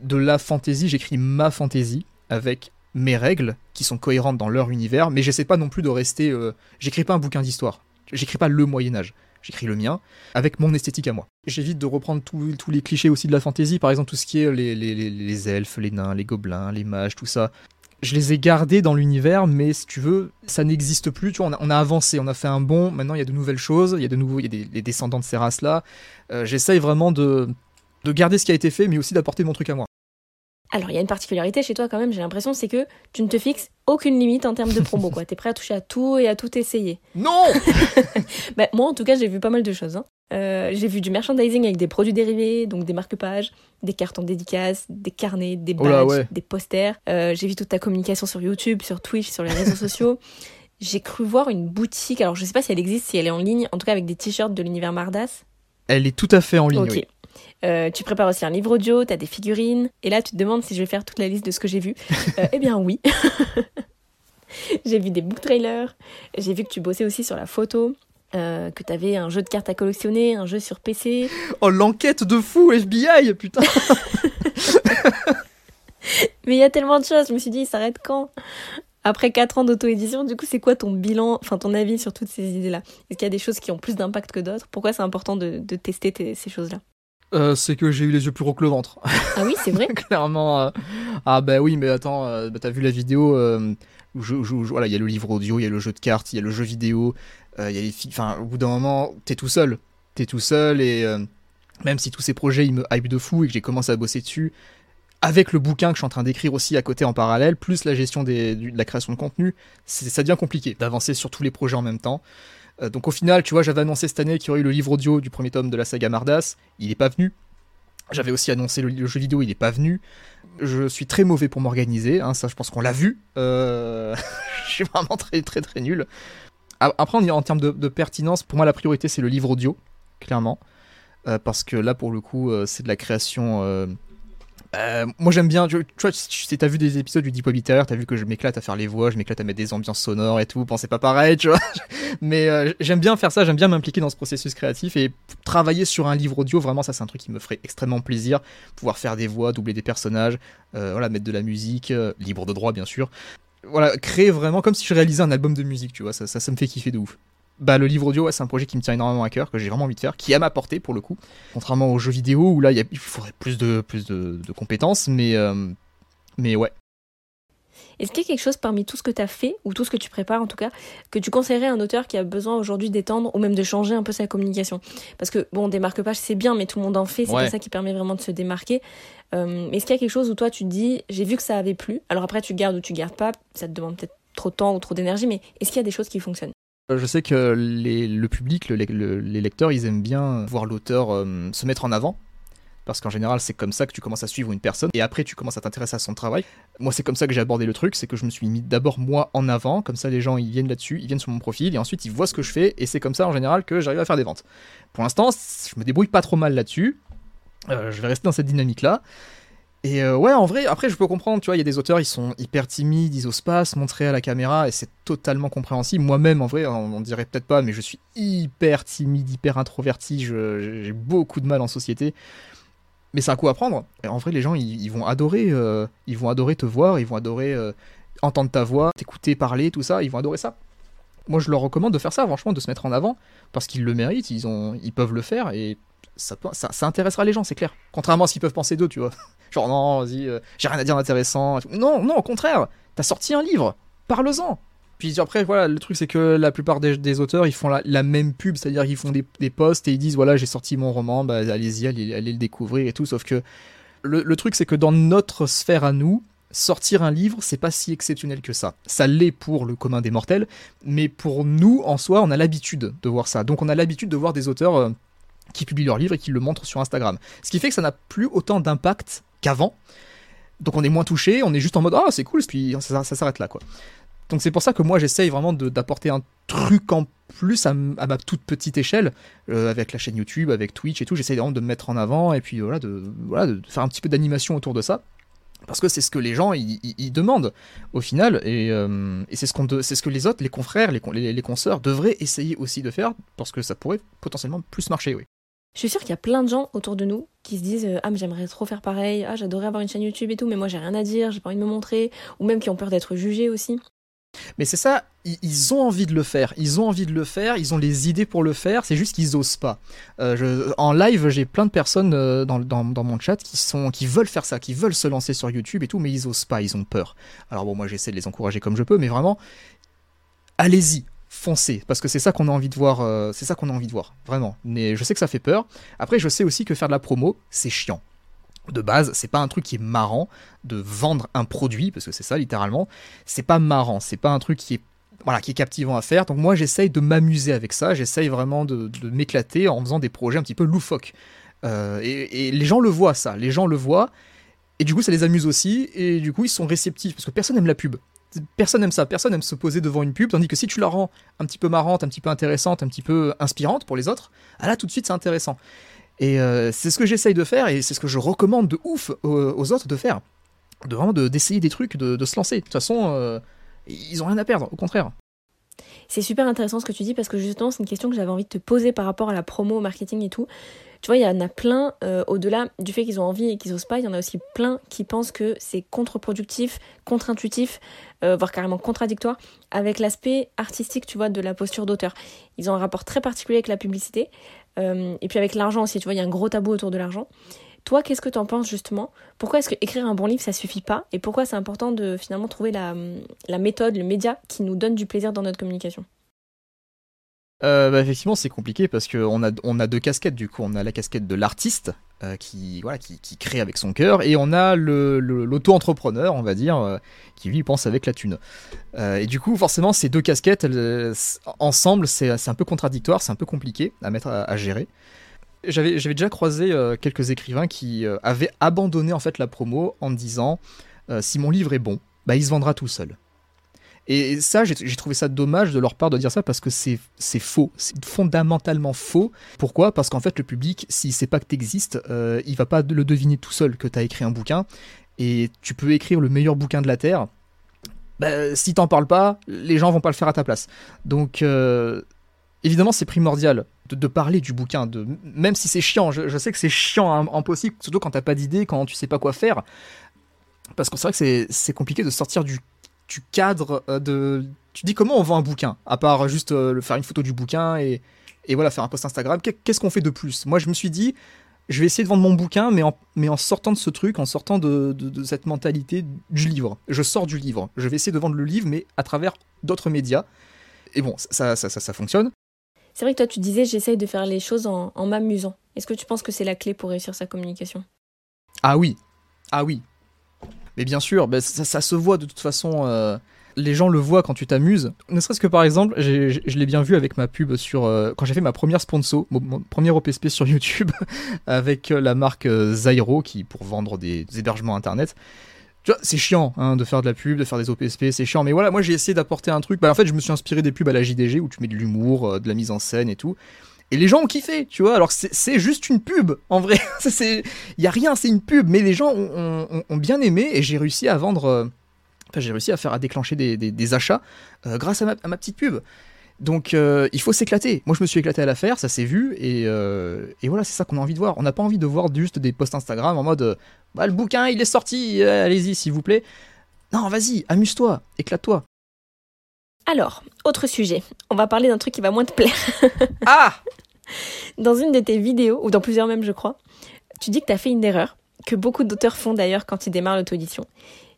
Speaker 2: de la fantaisie, j'écris ma fantaisie avec mes règles qui sont cohérentes dans leur univers, mais j'essaie pas non plus de rester. Euh, j'écris pas un bouquin d'histoire. J'écris pas le Moyen-Âge. J'écris le mien avec mon esthétique à moi. J'évite de reprendre tous les clichés aussi de la fantaisie, par exemple tout ce qui est les, les, elfes, les nains, les gobelins, les mages, tout ça. Je les ai gardés dans l'univers, mais si tu veux, ça n'existe plus. Tu vois, on a, avancé, on a fait un bond. Maintenant, il y a de nouvelles choses. Il y a de nouveaux, il y a des, descendants de ces races-là. Euh, j'essaye vraiment de, de garder ce qui a été fait, mais aussi d'apporter mon truc à moi.
Speaker 1: Alors, il y a une particularité chez toi quand même, j'ai l'impression, c'est que tu ne te fixes aucune limite en termes de promo, quoi. T'es prêt à toucher à tout et à tout essayer.
Speaker 2: Non
Speaker 1: bah, Moi, en tout cas, j'ai vu pas mal de choses. Hein. Euh, j'ai vu du merchandising avec des produits dérivés, donc des marque-pages, des cartes en dédicace, des carnets, des
Speaker 2: Oh là,
Speaker 1: badges,
Speaker 2: ouais.
Speaker 1: des posters. Euh, j'ai vu toute ta communication sur YouTube, sur Twitch, sur les réseaux sociaux. J'ai cru voir une boutique, alors je sais pas si elle existe, si elle est en ligne, en tout cas avec des t-shirts de l'univers Mardas.
Speaker 2: Elle est tout à fait en ligne. Oui.
Speaker 1: Euh, tu prépares aussi un livre audio, t'as des figurines, et là tu te demandes si je vais faire toute la liste de ce que j'ai vu. Euh, eh bien oui. j'ai vu des book trailers, j'ai vu que tu bossais aussi sur la photo, euh, que t'avais un jeu de cartes à collectionner, un jeu sur PC.
Speaker 2: Oh, l'enquête de fou, FBI, putain
Speaker 1: Mais il y a tellement de choses, je me suis dit, il s'arrête quand? Après 4 ans d'auto-édition, du coup, c'est quoi ton bilan, enfin ton avis sur toutes ces idées-là? Est-ce qu'il y a des choses qui ont plus d'impact que d'autres? Pourquoi c'est important de, de tester tes- ces choses-là?
Speaker 2: Euh, C'est que j'ai eu les yeux plus gros que le ventre.
Speaker 1: Ah oui, c'est vrai
Speaker 2: Clairement. euh, Ah bah oui, mais attends, euh, bah, t'as vu la vidéo où je, je- je- voilà, il y a le livre audio, il y a le jeu de cartes, il y a le jeu vidéo, il y a les filles. Enfin, au bout d'un moment, t'es tout seul. T'es tout seul et même si tous ces projets ils me hype de fou et que j'ai commencé à bosser dessus, avec le bouquin que je suis en train d'écrire aussi à côté en parallèle, plus la gestion des, du- de la création de contenu, ça devient compliqué d'avancer sur tous les projets en même temps. Euh, donc au final, tu vois, j'avais annoncé cette année qu'il y aurait eu le livre audio du premier tome de la saga Mardas, il n'est pas venu. J'avais aussi annoncé le, jeu vidéo, il n'est pas venu. Je suis très mauvais pour m'organiser, hein, ça je pense qu'on l'a vu. Euh, je suis vraiment très très très nul. Après, en termes de, pertinence, pour moi la priorité c'est le livre audio, clairement. Euh, parce que là pour le coup c'est de la création... euh, moi j'aime bien, tu, tu vois, si t'as vu des épisodes du Deep Web t'as vu que je m'éclate à faire les voix, je m'éclate à mettre des ambiances sonores et tout, bon pas pareil, tu vois. Mais euh, j'aime bien faire ça, j'aime bien m'impliquer dans ce processus créatif et travailler sur un livre audio, vraiment ça c'est un truc qui me ferait extrêmement plaisir. Pouvoir faire des voix, doubler des personnages, euh, voilà, mettre de la musique, libre de droit bien sûr. Voilà, créer vraiment comme si je réalisais un album de musique, tu vois, ça, ça, ça me fait kiffer de ouf. Bah le livre audio, ouais, c'est un projet qui me tient énormément à cœur, que j'ai vraiment envie de faire, qui à ma portée pour le coup. Contrairement aux jeux vidéo où là il a- faudrait plus de, plus de, de compétences, mais, euh, mais ouais.
Speaker 1: Est-ce qu'il y a quelque chose parmi tout ce que tu as fait, ou tout ce que tu prépares en tout cas, que tu conseillerais à un auteur qui a besoin aujourd'hui d'étendre ou même de changer un peu sa communication? Parce que, bon, des marque-pages c'est bien, mais tout le monde en fait, c'est
Speaker 2: Ouais.
Speaker 1: pas ça qui permet vraiment de se démarquer. Euh, Est-ce qu'il y a quelque chose où toi tu te dis, j'ai vu que ça avait plu, alors après tu gardes ou tu gardes pas, ça te demande peut-être trop de temps ou trop d'énergie, mais est-ce qu'il y a des choses qui fonctionnent?
Speaker 2: Je sais que le public, le- le- les lecteurs, ils aiment bien voir l'auteur euh, se mettre en avant. Parce qu'en général, c'est comme ça que tu commences à suivre une personne et après tu commences à t'intéresser à son travail. Moi, c'est comme ça que j'ai abordé le truc, c'est que je me suis mis d'abord moi en avant, comme ça les gens ils viennent là-dessus, ils viennent sur mon profil et ensuite ils voient ce que je fais et c'est comme ça en général que j'arrive à faire des ventes. Pour l'instant, je me débrouille pas trop mal là-dessus. Euh, je vais rester dans cette dynamique-là. Et euh, ouais, en vrai, après, je peux comprendre, tu vois, il y a des auteurs, ils sont hyper timides, ils osent pas se montrer à la caméra, et c'est totalement compréhensible. Moi-même, en vrai, on, on dirait peut-être pas, mais je suis hyper timide, hyper introverti, j'ai beaucoup de mal en société. Mais c'est un coup à prendre. Et en vrai, les gens, ils, vont adorer, euh, ils vont adorer te voir, ils vont adorer euh, entendre ta voix, t'écouter parler, tout ça, ils vont adorer ça. Moi, je leur recommande de faire ça, franchement, de se mettre en avant, parce qu'ils le méritent, ils, ont, ils peuvent le faire, et ça, ça intéressera les gens, c'est clair. Contrairement à ce qu'ils peuvent penser d'eux, tu vois. Genre, non, vas-y, euh, j'ai rien à dire d'intéressant. Non, non, au contraire, t'as sorti un livre, parle-en. Puis après, voilà, le truc, c'est que la plupart des, auteurs, ils font la, même pub, c'est-à-dire qu'ils font des, des posts et ils disent, voilà, j'ai sorti mon roman, bah, allez-y, allez, allez le découvrir et tout. Sauf que le, le truc, c'est que dans notre sphère à nous, sortir un livre, c'est pas si exceptionnel que ça. Ça l'est pour le commun des mortels, mais pour nous, en soi, on a l'habitude de voir ça. Donc on a l'habitude de voir des auteurs euh, qui publient leurs livres et qui le montrent sur Instagram. Ce qui fait que ça n'a plus autant d'impact qu'avant. Donc on est moins touché, on est juste en mode ah c'est cool, puis ça, s'arrête là quoi. Donc c'est pour ça que moi j'essaye vraiment d'apporter un truc en plus à, ma toute petite échelle, euh, avec la chaîne YouTube, avec Twitch et tout, j'essaye vraiment de me mettre en avant et puis voilà, de, de faire un petit peu d'animation autour de ça. Parce que c'est ce que les gens ils, demandent au final, et, euh, c'est ce, que les autres, les confrères, les, les, les consoeurs devraient essayer aussi de faire, parce que ça pourrait potentiellement plus marcher, oui.
Speaker 1: Je suis sûre qu'il y a plein de gens autour de nous qui se disent euh, Ah, mais j'aimerais trop faire pareil, ah, j'adorerais avoir une chaîne YouTube et tout, mais moi j'ai rien à dire, j'ai pas envie de me montrer, ou même qui ont peur d'être jugés aussi.
Speaker 2: Mais c'est ça, ils, ont envie de le faire, ils ont envie de le faire, ils ont les idées pour le faire, c'est juste qu'ils osent pas. Euh, en live, j'ai plein de personnes euh, dans, mon chat qui, qui veulent faire ça, qui veulent se lancer sur YouTube et tout, mais ils osent pas, ils ont peur. Alors bon, moi j'essaie de les encourager comme je peux, mais vraiment, allez-y, foncez, parce que c'est ça qu'on a envie de voir, euh, c'est ça qu'on a envie de voir, vraiment. Mais je sais que ça fait peur. Après, je sais aussi que faire de la promo, c'est chiant. De base, c'est pas un truc qui est marrant de vendre un produit, parce que c'est ça littéralement. C'est pas marrant, c'est pas un truc qui est voilà, qui est captivant à faire. Donc moi, j'essaye de m'amuser avec ça. J'essaye vraiment de, m'éclater en faisant des projets un petit peu loufoques. Euh, et, et, les gens le voient, ça. Les gens le voient. Et du coup, ça les amuse aussi. Et du coup, ils sont réceptifs. Parce que personne n'aime la pub. Personne n'aime ça. Personne n'aime se poser devant une pub. Tandis que si tu la rends un petit peu marrante, un petit peu intéressante, un petit peu inspirante pour les autres, ah là, tout de suite, c'est intéressant. Et euh, c'est ce que j'essaye de faire. Et c'est ce que je recommande de ouf aux, autres de faire. De vraiment d'essayer des trucs, de, de, se lancer. De toute façon, euh, ils ont rien à perdre. Au contraire.
Speaker 1: C'est super intéressant ce que tu dis parce que justement c'est une question que j'avais envie de te poser par rapport à la promo, au marketing et tout. Tu vois, il y en a plein, euh, au-delà du fait qu'ils ont envie et qu'ils osent pas, il y en a aussi plein qui pensent que c'est contre-productif, contre-intuitif, euh, voire carrément contradictoire avec l'aspect artistique, tu vois, de la posture d'auteur. Ils ont un rapport très particulier avec la publicité euh, et puis avec l'argent aussi, tu vois, il y a un gros tabou autour de l'argent. Toi, qu'est-ce que tu en penses justement? Pourquoi est-ce que écrire un bon livre, ça suffit pas? Et pourquoi c'est important de finalement trouver la, la méthode, le média qui nous donne du plaisir dans notre communication?
Speaker 2: Euh, bah, effectivement, c'est compliqué parce qu'on a, deux casquettes du coup. On a la casquette de l'artiste euh, qui, crée avec son cœur et on a l'auto-entrepreneur, on va dire, euh, qui lui pense avec la thune. Et du coup, forcément, ces deux casquettes, ensemble, c'est un peu contradictoire, c'est un peu compliqué à mettre gérer. J'avais déjà croisé quelques écrivains qui avaient abandonné en fait la promo en disant si mon livre est bon, bah, il se vendra tout seul. Et ça, j'ai trouvé ça dommage de leur part de dire ça parce que c'est faux. C'est fondamentalement faux. Pourquoi? Parce qu'en fait, le public, s'il sait pas que t'existes, euh, il va pas le deviner tout seul que t'as écrit un bouquin. Et tu peux écrire le meilleur bouquin de la Terre. Bah, si t'en parles pas, les gens vont pas le faire à ta place. Donc, euh, évidemment, c'est primordial de, parler du bouquin. De, même si c'est chiant, je, sais que c'est chiant hein, en possible, surtout quand t'as pas d'idée, quand tu sais pas quoi faire. Parce que c'est vrai que c'est compliqué de sortir du tu cadres euh, de. Tu dis comment on vend un bouquin, à part juste euh, faire une photo du bouquin et, et voilà, faire un post Instagram. Qu'est-ce qu'on fait de plus? Moi, je me suis dit, je vais essayer de vendre mon bouquin, mais en, mais en sortant de ce truc, en sortant de, de, de, cette mentalité du livre. Je sors du livre. Je vais essayer de vendre le livre, mais à travers d'autres médias. Et bon, ça, ça, ça, ça fonctionne.
Speaker 1: C'est vrai que toi, tu disais, j'essaye de faire les choses en, en m'amusant. Est-ce que tu penses que c'est la clé pour réussir sa communication?
Speaker 2: Ah oui. Ah oui. Mais bien sûr, bah, ça, se voit de toute façon. Euh, les gens le voient quand tu t'amuses. Ne serait-ce que par exemple, je l'ai bien vu avec ma pub sur. Euh, quand j'ai fait ma première sponsor, mon, premier OPSP sur YouTube, avec euh, la marque Zyro, qui pour vendre des, des hébergements internet. Tu vois, c'est chiant hein, de faire de la pub, de faire des OPSP, c'est chiant. Mais voilà, moi j'ai essayé d'apporter un truc. Bah, en fait, je me suis inspiré des pubs à la JDG où tu mets de l'humour, de la mise en scène et tout. Et les gens ont kiffé, tu vois. Alors c'est juste une pub, en vrai. Il y a rien, c'est une pub. Mais les gens ont, bien aimé et j'ai réussi à vendre. Euh, enfin, j'ai réussi à faire à déclencher des, achats euh, grâce à ma, petite pub. Donc euh, il faut s'éclater. Moi je me suis éclaté à la faire, ça s'est vu et, et, voilà c'est ça qu'on a envie de voir. On n'a pas envie de voir juste des posts Instagram en mode bah, le bouquin il est sorti, allez-y s'il vous plaît. Non vas-y, amuse-toi, éclate-toi.
Speaker 1: Alors, autre sujet. On va parler d'un truc qui va moins te plaire.
Speaker 2: ah
Speaker 1: Dans une de tes vidéos, ou dans plusieurs même je crois, tu dis que tu as fait une erreur, que beaucoup d'auteurs font d'ailleurs quand ils démarrent l'auto-édition.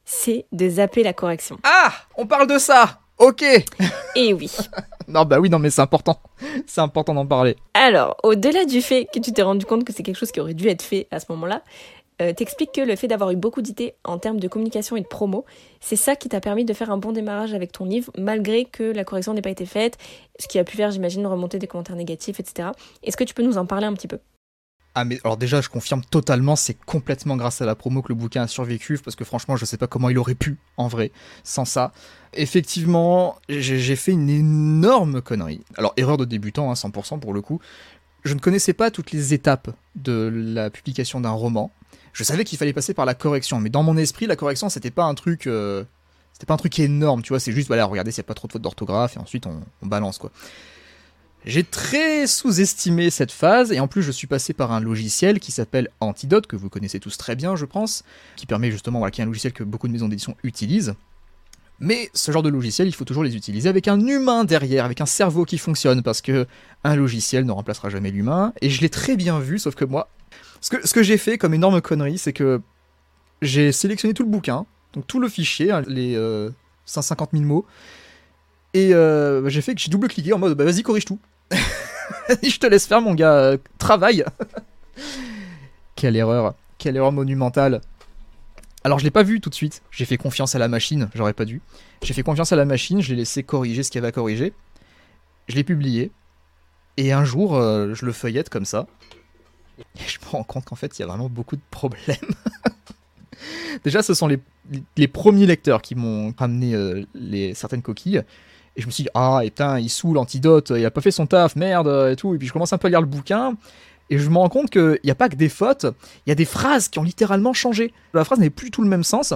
Speaker 1: C'est de zapper la correction.
Speaker 2: Ah On parle de ça Ok
Speaker 1: Et oui.
Speaker 2: non, bah oui, non, mais c'est important. C'est important d'en parler.
Speaker 1: Alors, au-delà du fait que tu t'es rendu compte que c'est quelque chose qui aurait dû être fait à ce moment-là, euh, t'expliques que le fait d'avoir eu beaucoup d'idées en termes de communication et de promo, c'est ça qui t'a permis de faire un bon démarrage avec ton livre, malgré que la correction n'ait pas été faite, ce qui a pu faire, j'imagine, remonter des commentaires négatifs, etc. Est-ce que tu peux nous en parler un petit peu?
Speaker 2: Ah mais alors déjà je confirme totalement c'est complètement grâce à la promo que le bouquin a survécu parce que franchement je sais pas comment il aurait pu en vrai sans ça. Effectivement j'ai fait une énorme connerie. Alors erreur de débutant hein, 100% pour le coup. Je ne connaissais pas toutes les étapes de la publication d'un roman je savais qu'il fallait passer par la correction, mais dans mon esprit, la correction, c'était pas un truc, euh, c'était pas un truc énorme, tu vois, c'est juste, voilà, regardez s'il n'y a pas trop de fautes d'orthographe, et ensuite on, balance, quoi. J'ai très sous-estimé cette phase, et en plus, je suis passé par un logiciel qui s'appelle Antidote, que vous connaissez tous très bien, je pense, qui permet justement, voilà, qui est un logiciel que beaucoup de maisons d'édition utilisent. Mais ce genre de logiciel, il faut toujours les utiliser avec un humain derrière, avec un cerveau qui fonctionne, parce que un logiciel ne remplacera jamais l'humain. Et je l'ai très bien vu, sauf que moi, ce que, j'ai fait comme énorme connerie, c'est que j'ai sélectionné tout le bouquin, donc tout le fichier, hein, les euh, 150 000 mots, et euh, bah, j'ai fait que j'ai double-cliqué en mode bah, vas-y, corrige tout. je te laisse faire, mon gars, euh, travaille. quelle erreur, quelle erreur monumentale. Alors je l'ai pas vu tout de suite, j'ai fait confiance à la machine, j'aurais pas dû. J'ai fait confiance à la machine, je l'ai laissé corriger ce qu'il y avait à corriger. Je l'ai publié. Et un jour, euh, je le feuillette comme ça. Et je me rends compte qu'en fait, il y a vraiment beaucoup de problèmes. Déjà, ce sont les, les premiers lecteurs qui m'ont ramené euh, les, certaines coquilles. Et je me suis dit, ah, et putain, il saoule, l'antidote, il a pas fait son taf, merde, et tout. Et puis je commence un peu à lire le bouquin. Et je me rends compte qu'il n'y a pas que des fautes, il y a des phrases qui ont littéralement changé. La phrase n'avait plus tout le même sens.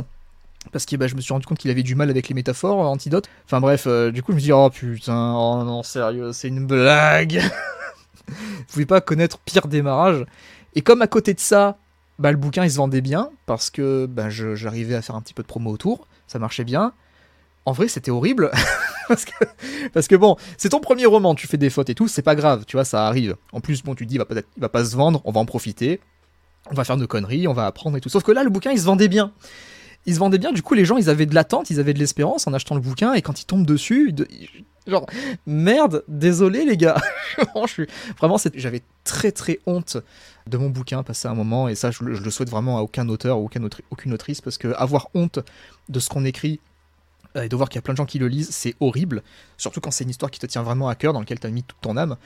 Speaker 2: Parce que bah, je me suis rendu compte qu'il avait du mal avec les métaphores, euh, antidote. Enfin bref, euh, du coup je me dis, oh putain, oh non, sérieux, c'est une blague. Vous pouvez pas connaître pire démarrage. Et comme à côté de ça, bah, le bouquin il se vendait bien, parce que bah, j'arrivais à faire un petit peu de promo autour, ça marchait bien. En vrai, c'était horrible. parce, que, bon, c'est ton premier roman, tu fais des fautes et tout, c'est pas grave, tu vois, ça arrive. En plus, bon, tu te dis, il va, pas, va pas se vendre, on va en profiter, on va faire nos conneries, on va apprendre et tout. Sauf que là, le bouquin, il se vendait bien. Il se vendait bien, du coup, les gens, ils avaient de l'attente, ils avaient de l'espérance en achetant le bouquin, et quand ils tombent dessus, genre, merde, désolé les gars. vraiment, j'avais très très honte de mon bouquin passé un moment, et ça, je, le souhaite vraiment à aucun auteur ou aucune autrice, parce que avoir honte de ce qu'on écrit, et de voir qu'il y a plein de gens qui le lisent, c'est horrible. Surtout quand c'est une histoire qui te tient vraiment à cœur, dans laquelle tu as mis toute ton âme.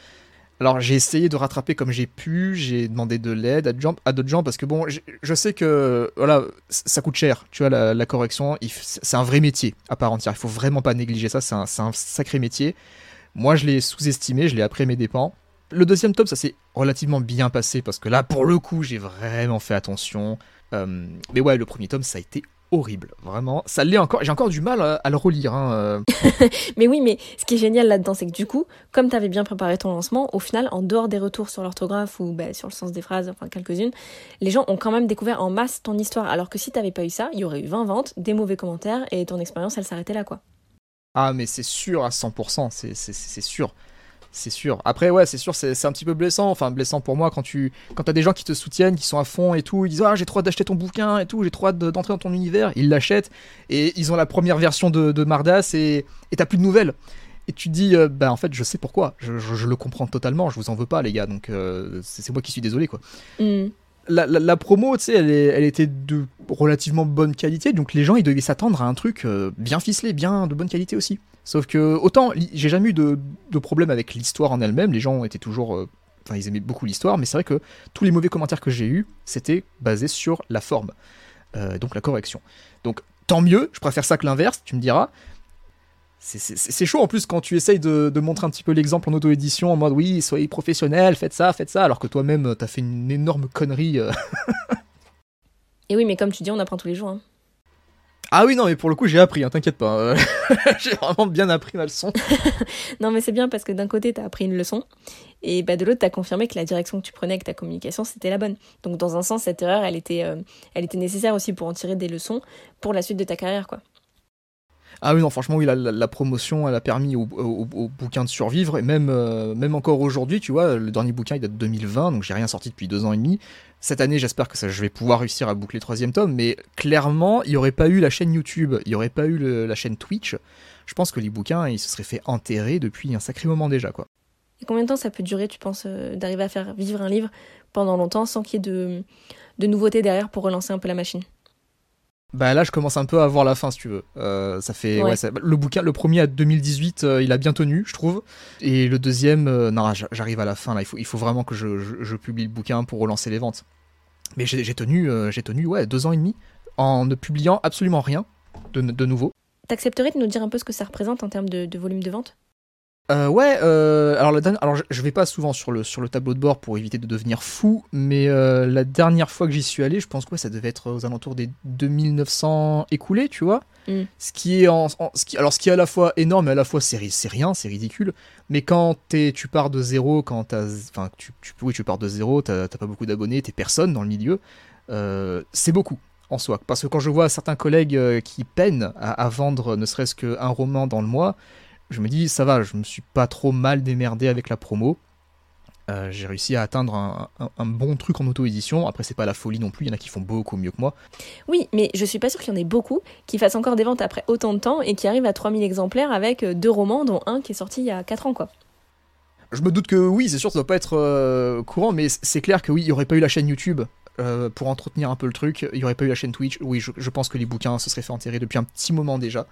Speaker 2: Alors j'ai essayé de rattraper comme j'ai pu, j'ai demandé de l'aide à, d'autres gens parce que bon, je sais que voilà, ça coûte cher, tu vois, la, correction, c'est un vrai métier à part entière, il faut vraiment pas négliger ça, c'est un, sacré métier. Moi je l'ai sous-estimé, je l'ai appris à mes dépens. Le deuxième tome, ça s'est relativement bien passé parce que là, pour le coup, j'ai vraiment fait attention. Euh, mais ouais, le premier tome, ça a été horrible, vraiment. Ça l'est encore. J'ai encore du mal à, le relire. Hein,
Speaker 1: euh. mais oui, mais ce qui est génial là-dedans, c'est que du coup, comme tu avais bien préparé ton lancement, au final, en dehors des retours sur l'orthographe ou bah, sur le sens des phrases, enfin quelques-unes, les gens ont quand même découvert en masse ton histoire. Alors que si t'avais pas eu ça, il y aurait eu 20 ventes, des mauvais commentaires et ton expérience, elle s'arrêtait là, quoi.
Speaker 2: Ah, mais c'est sûr à 100%, c'est sûr. C'est sûr. Après, ouais, c'est sûr, c'est un petit peu blessant. Enfin, blessant pour moi quand tu quand as des gens qui te soutiennent, qui sont à fond et tout. Ils disent Ah, j'ai trop hâte d'acheter ton bouquin et tout, j'ai trop hâte d'entrer dans ton univers. Ils l'achètent et ils ont la première version de, Mardas et t'as plus de nouvelles. Et tu dis euh, Bah, en fait, je sais pourquoi. Je, le comprends totalement. Je vous en veux pas, les gars. Donc, euh, c'est moi qui suis désolé, quoi. Mm. La, promo, tu sais, elle, était de relativement bonne qualité, donc les gens, ils devaient s'attendre à un truc euh, bien ficelé, bien de bonne qualité aussi. Sauf que, autant, j'ai jamais eu de, problème avec l'histoire en elle-même, les gens étaient toujours. Euh, enfin, ils aimaient beaucoup l'histoire, mais c'est vrai que tous les mauvais commentaires que j'ai eus, c'était basé sur la forme, euh, donc la correction. Donc, tant mieux, je préfère ça que l'inverse, tu me diras. C'est chaud en plus quand tu essayes de, montrer un petit peu l'exemple en auto-édition en mode oui, soyez professionnel, faites ça, faites ça, alors que toi-même t'as fait une énorme connerie. Euh.
Speaker 1: Et oui, mais comme tu dis, on apprend tous les jours. Hein.
Speaker 2: Ah oui, non, mais pour le coup, j'ai appris, hein, t'inquiète pas. Euh, j'ai vraiment bien appris ma leçon.
Speaker 1: non, mais c'est bien parce que d'un côté, t'as appris une leçon, et bah, de l'autre, t'as confirmé que la direction que tu prenais avec ta communication, c'était la bonne. Donc, dans un sens, cette erreur, elle était, euh, elle était nécessaire aussi pour en tirer des leçons pour la suite de ta carrière, quoi.
Speaker 2: Ah oui, non, franchement, oui, la, promotion, elle a permis au, bouquin de survivre, et même, euh, même encore aujourd'hui, tu vois, le dernier bouquin, il date de 2020, donc j'ai rien sorti depuis deux ans et demi. Cette année, j'espère que je vais pouvoir réussir à boucler le troisième tome, mais clairement, il n'y aurait pas eu la chaîne YouTube, il n'y aurait pas eu la chaîne Twitch. Je pense que les bouquins, ils se seraient fait enterrer depuis un sacré moment déjà, quoi.
Speaker 1: Et combien de temps ça peut durer, tu penses, euh, d'arriver à faire vivre un livre pendant longtemps sans qu'il y ait de, de nouveautés derrière pour relancer un peu la machine?
Speaker 2: Bah là, je commence un peu à voir la fin, si tu veux. Euh, ça fait le bouquin, le premier à 2018, euh, il a bien tenu, je trouve. Et le deuxième, euh, non, j'arrive à la fin là. Il faut, il faut vraiment que je, publie le bouquin pour relancer les ventes. Mais j'ai tenu, j'ai tenu, ouais, deux ans et demi en ne publiant absolument rien de, de nouveau.
Speaker 1: T'accepterais de nous dire un peu ce que ça représente en termes de volume de vente?
Speaker 2: Euh, ouais, euh, alors, la alors je vais pas souvent sur le, sur le tableau de bord pour éviter de devenir fou, mais euh, la dernière fois que j'y suis allé, je pense que ça devait être aux alentours des 2900 écoulés, tu vois. Mm. Ce qui est en, ce qui, alors ce qui est à la fois énorme et à la fois c'est, rien, c'est ridicule. Mais quand tu pars de zéro, quand enfin tu, tu, oui, tu pars de zéro, t'as, pas beaucoup d'abonnés, t'es personne dans le milieu, c'est beaucoup en soi. Parce que quand je vois certains collègues qui peinent à, à vendre ne serait-ce qu'un roman dans le mois, je me dis, ça va, je me suis pas trop mal démerdé avec la promo. Euh, j'ai réussi à atteindre un, bon truc en auto-édition. Après, c'est pas la folie non plus, il y en a qui font beaucoup mieux que moi.
Speaker 1: Oui, mais je suis pas sûr qu'il y en ait beaucoup qui fassent encore des ventes après autant de temps et qui arrivent à 3000 exemplaires avec euh, deux romans, dont un qui est sorti il y a 4 ans, quoi.
Speaker 2: Je me doute que oui, c'est sûr, ça doit pas être euh, courant, mais c'est clair que oui, il y aurait pas eu la chaîne YouTube. euh, pour entretenir un peu le truc. Il n'y aurait pas eu la chaîne Twitch. Oui, je, je, pense que les bouquins se seraient fait enterrer depuis un petit moment déjà.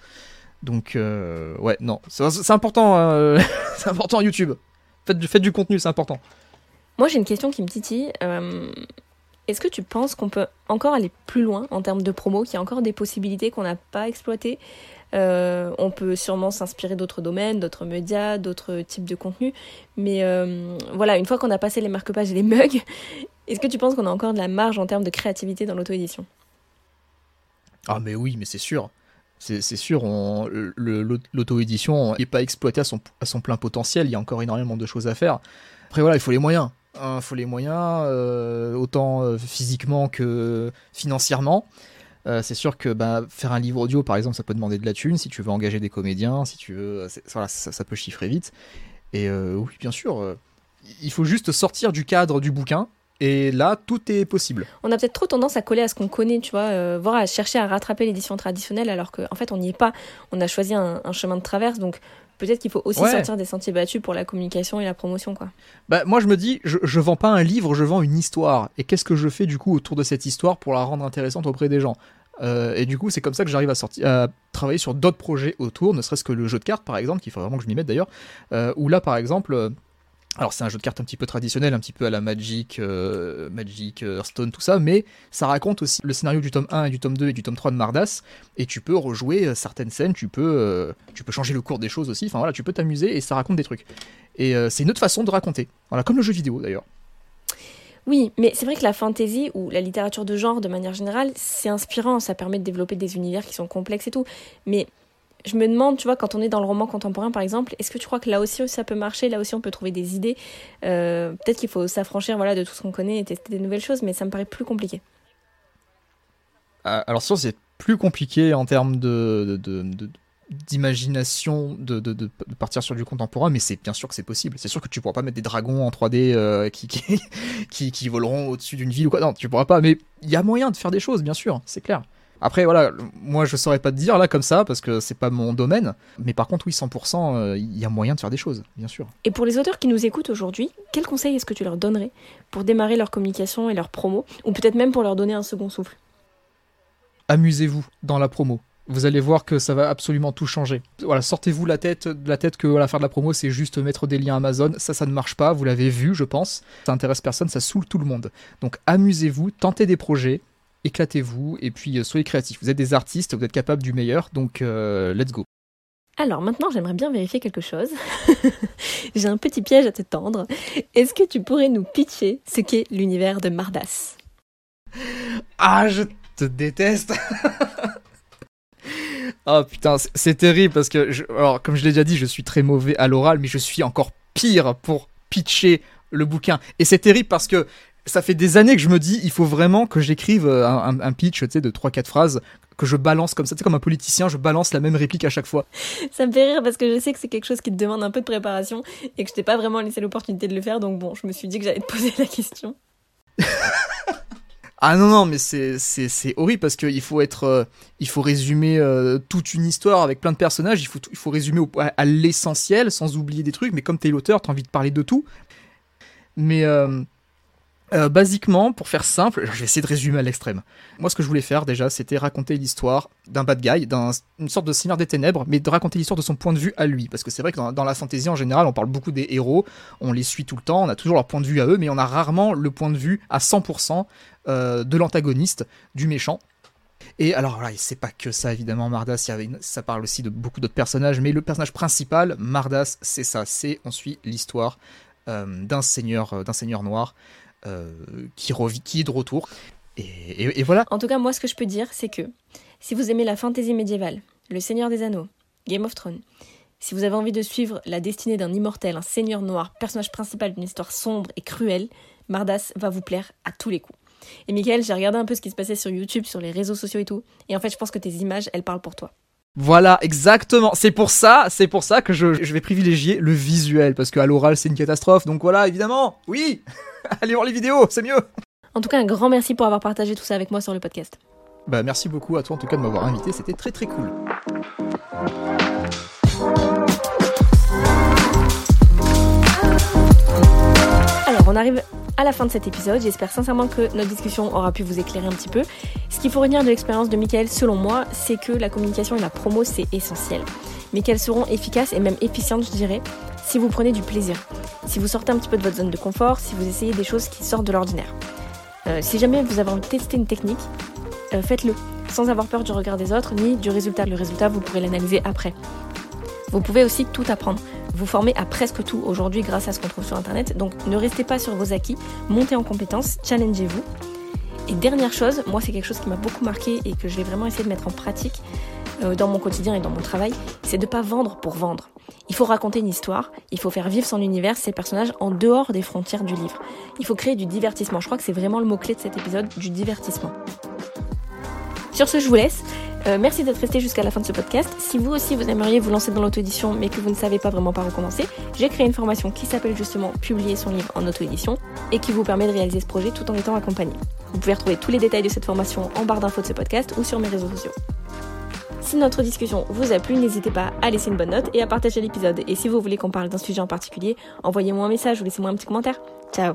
Speaker 2: Donc, euh, ouais, non. C'est important, euh, c'est important YouTube. Faites du, faites du contenu, c'est important.
Speaker 1: Moi, j'ai une question qui me titille. Euh, est-ce que tu penses qu'on peut encore aller plus loin en termes de promo, qu'il y a encore des possibilités qu'on n'a pas exploitées? Euh, On peut sûrement s'inspirer d'autres domaines, d'autres médias, d'autres types de contenus. Mais voilà, une fois qu'on a passé les marque-pages et les mugs, est-ce que tu penses qu'on a encore de la marge en termes de créativité dans l'auto-édition?
Speaker 2: Ah mais oui, mais c'est sûr. C'est sûr, l'auto-édition n'est pas exploitée à son, plein potentiel, il y a encore énormément de choses à faire. Après voilà, il faut les moyens. Il hein, faut les moyens, euh, autant euh, physiquement que financièrement. Euh, c'est sûr que bah, faire un livre audio, par exemple, ça peut demander de la thune. Si tu veux engager des comédiens, si tu veux, voilà, ça, ça, peut chiffrer vite. Et oui, bien sûr, il faut juste sortir du cadre du bouquin et là, tout est possible.
Speaker 1: On a peut-être trop tendance à coller à ce qu'on connaît, tu vois, euh, voire à chercher à rattraper l'édition traditionnelle, alors qu'en en fait, on n'y est pas. On a choisi un, chemin de traverse, donc peut-être qu'il faut aussi sortir des sentiers battus pour la communication et la promotion, quoi.
Speaker 2: Bah, moi, je me dis, je, je vends pas un livre, je vends une histoire. Et qu'est-ce que je fais du coup autour de cette histoire pour la rendre intéressante auprès des gens? Euh, et du coup, c'est comme ça que j'arrive à, sortir, à travailler sur d'autres projets autour, ne serait-ce que le jeu de cartes, par exemple, qu'il faut vraiment que je m'y mette d'ailleurs, euh, où là, par exemple, alors c'est un jeu de cartes un petit peu traditionnel, un petit peu à la Magic, euh, Magic, euh, Hearthstone, tout ça, mais ça raconte aussi le scénario du tome 1 et du tome 2 et du tome 3 de Mardas, et tu peux rejouer euh, certaines scènes, tu peux, tu peux changer le cours des choses aussi, enfin voilà, tu peux t'amuser et ça raconte des trucs. Et c'est une autre façon de raconter, voilà, comme le jeu vidéo d'ailleurs.
Speaker 1: Oui, mais c'est vrai que la fantasy ou la littérature de genre de manière générale, c'est inspirant, ça permet de développer des univers qui sont complexes et tout, mais je me demande, tu vois, quand on est dans le roman contemporain par exemple, est-ce que tu crois que là aussi ça peut marcher, là aussi on peut trouver des idées euh, Peut-être qu'il faut s'affranchir voilà, de tout ce qu'on connaît et tester des nouvelles choses, mais ça me paraît plus compliqué.
Speaker 2: Euh, alors sûr, c'est plus compliqué en termes de, d'imagination de, partir sur du contemporain, mais c'est bien sûr que c'est possible. C'est sûr que tu pourras pas mettre des dragons en 3D euh, qui, qui, qui, voleront au-dessus d'une ville ou quoi. Non, tu pourras pas, mais il y a moyen de faire des choses, bien sûr, c'est clair. Après, voilà, moi je saurais pas te dire là comme ça parce que c'est pas mon domaine. Mais par contre, oui, 100%, euh, il y a moyen de faire des choses, bien sûr.
Speaker 1: Et pour les auteurs qui nous écoutent aujourd'hui, quels conseils est-ce que tu leur donnerais pour démarrer leur communication et leur promo Ou peut-être même pour leur donner un second souffle?
Speaker 2: Amusez-vous dans la promo. Vous allez voir que ça va absolument tout changer. Voilà, sortez-vous la tête de la tête que voilà, faire de la promo, c'est juste mettre des liens Amazon. Ça, ça ne marche pas. Vous l'avez vu, je pense. Ça intéresse personne, ça saoule tout le monde. Donc amusez-vous, tentez des projets, éclatez-vous et puis euh, soyez créatifs. Vous êtes des artistes, vous êtes capables du meilleur, donc euh, let's go.
Speaker 1: Alors maintenant, j'aimerais bien vérifier quelque chose. J'ai un petit piège à te tendre. Est-ce que tu pourrais nous pitcher ce qu'est l'univers de Mardas?
Speaker 2: Ah, je te déteste Oh putain, c'est terrible parce que, alors, comme je l'ai déjà dit, je suis très mauvais à l'oral, mais je suis encore pire pour pitcher le bouquin. Et c'est terrible parce que ça fait des années que je me dis, il faut vraiment que j'écrive euh, un, pitch, tu sais, de 3-4 phrases, que je balance comme ça, tu sais, comme un politicien, je balance la même réplique à chaque fois.
Speaker 1: Ça me fait rire parce que je sais que c'est quelque chose qui te demande un peu de préparation et que je t'ai pas vraiment laissé l'opportunité de le faire, donc bon, je me suis dit que j'allais te poser la question.
Speaker 2: ah non, non, mais c'est, horrible parce qu'il faut être, euh, il faut résumer euh, toute une histoire avec plein de personnages, il faut, il faut résumer à, l'essentiel sans oublier des trucs, mais comme t'es l'auteur, t'as envie de parler de tout. Mais... Euh, basiquement, pour faire simple, je vais essayer de résumer à l'extrême. Moi, ce que je voulais faire déjà, c'était raconter l'histoire d'un bad guy, d'une sorte de seigneur des ténèbres, mais de raconter l'histoire de son point de vue à lui. Parce que c'est vrai que dans, la fantasy en général, on parle beaucoup des héros, on les suit tout le temps, on a toujours leur point de vue à eux, mais on a rarement le point de vue à 100% euh, de l'antagoniste, du méchant. Et alors voilà, c'est pas que ça évidemment, Mardas, ça parle aussi de beaucoup d'autres personnages, mais le personnage principal, Mardas, c'est ça, c'est on suit l'histoire euh, d'un seigneur, d'un seigneur noir euh, qui, qui est de retour. Et, voilà.
Speaker 1: En tout cas, moi, ce que je peux dire, c'est que si vous aimez la fantaisie médiévale, Le Seigneur des Anneaux, Game of Thrones, si vous avez envie de suivre la destinée d'un immortel, un seigneur noir, personnage principal d'une histoire sombre et cruelle, Mardas va vous plaire à tous les coups. Et Michael, j'ai regardé un peu ce qui se passait sur YouTube, sur les réseaux sociaux et tout, et en fait, je pense que tes images, elles parlent pour toi.
Speaker 2: Voilà, exactement. C'est pour ça, c'est pour ça que je, je, vais privilégier le visuel, parce qu'à l'oral, c'est une catastrophe. Donc voilà, évidemment, oui Allez voir les vidéos, c'est mieux
Speaker 1: En tout cas, un grand merci pour avoir partagé tout ça avec moi sur le podcast.
Speaker 2: Bah merci beaucoup à toi en tout cas de m'avoir invité, c'était très très cool.
Speaker 1: On arrive à la fin de cet épisode. J'espère sincèrement que notre discussion aura pu vous éclairer un petit peu. Ce qu'il faut retenir de l'expérience de Michael, selon moi, c'est que la communication et la promo, c'est essentiel. Mais qu'elles seront efficaces et même efficientes, je dirais, si vous prenez du plaisir. Si vous sortez un petit peu de votre zone de confort, si vous essayez des choses qui sortent de l'ordinaire. Euh, si jamais vous avez envie de tester une technique, euh, faites-le, sans avoir peur du regard des autres ni du résultat. Le résultat, vous pourrez l'analyser après. Vous pouvez aussi tout apprendre vous former à presque tout aujourd'hui grâce à ce qu'on trouve sur Internet. Donc ne restez pas sur vos acquis, montez en compétences, challengez-vous. Et dernière chose, moi c'est quelque chose qui m'a beaucoup marqué et que je vais vraiment essayer de mettre en pratique euh, dans mon quotidien et dans mon travail, c'est de ne pas vendre pour vendre. Il faut raconter une histoire, il faut faire vivre son univers, ses personnages en dehors des frontières du livre. Il faut créer du divertissement. Je crois que c'est vraiment le mot-clé de cet épisode, du divertissement. Sur ce, je vous laisse. Euh, merci d'être resté jusqu'à la fin de ce podcast. Si vous aussi vous aimeriez vous lancer dans l'auto-édition mais que vous ne savez pas vraiment par où commencer, j'ai créé une formation qui s'appelle justement Publier son livre en auto-édition et qui vous permet de réaliser ce projet tout en étant accompagné. Vous pouvez retrouver tous les détails de cette formation en barre d'infos de ce podcast ou sur mes réseaux sociaux. Si notre discussion vous a plu, n'hésitez pas à laisser une bonne note et à partager l'épisode. Et si vous voulez qu'on parle d'un sujet en particulier, envoyez-moi un message ou laissez-moi un petit commentaire. Ciao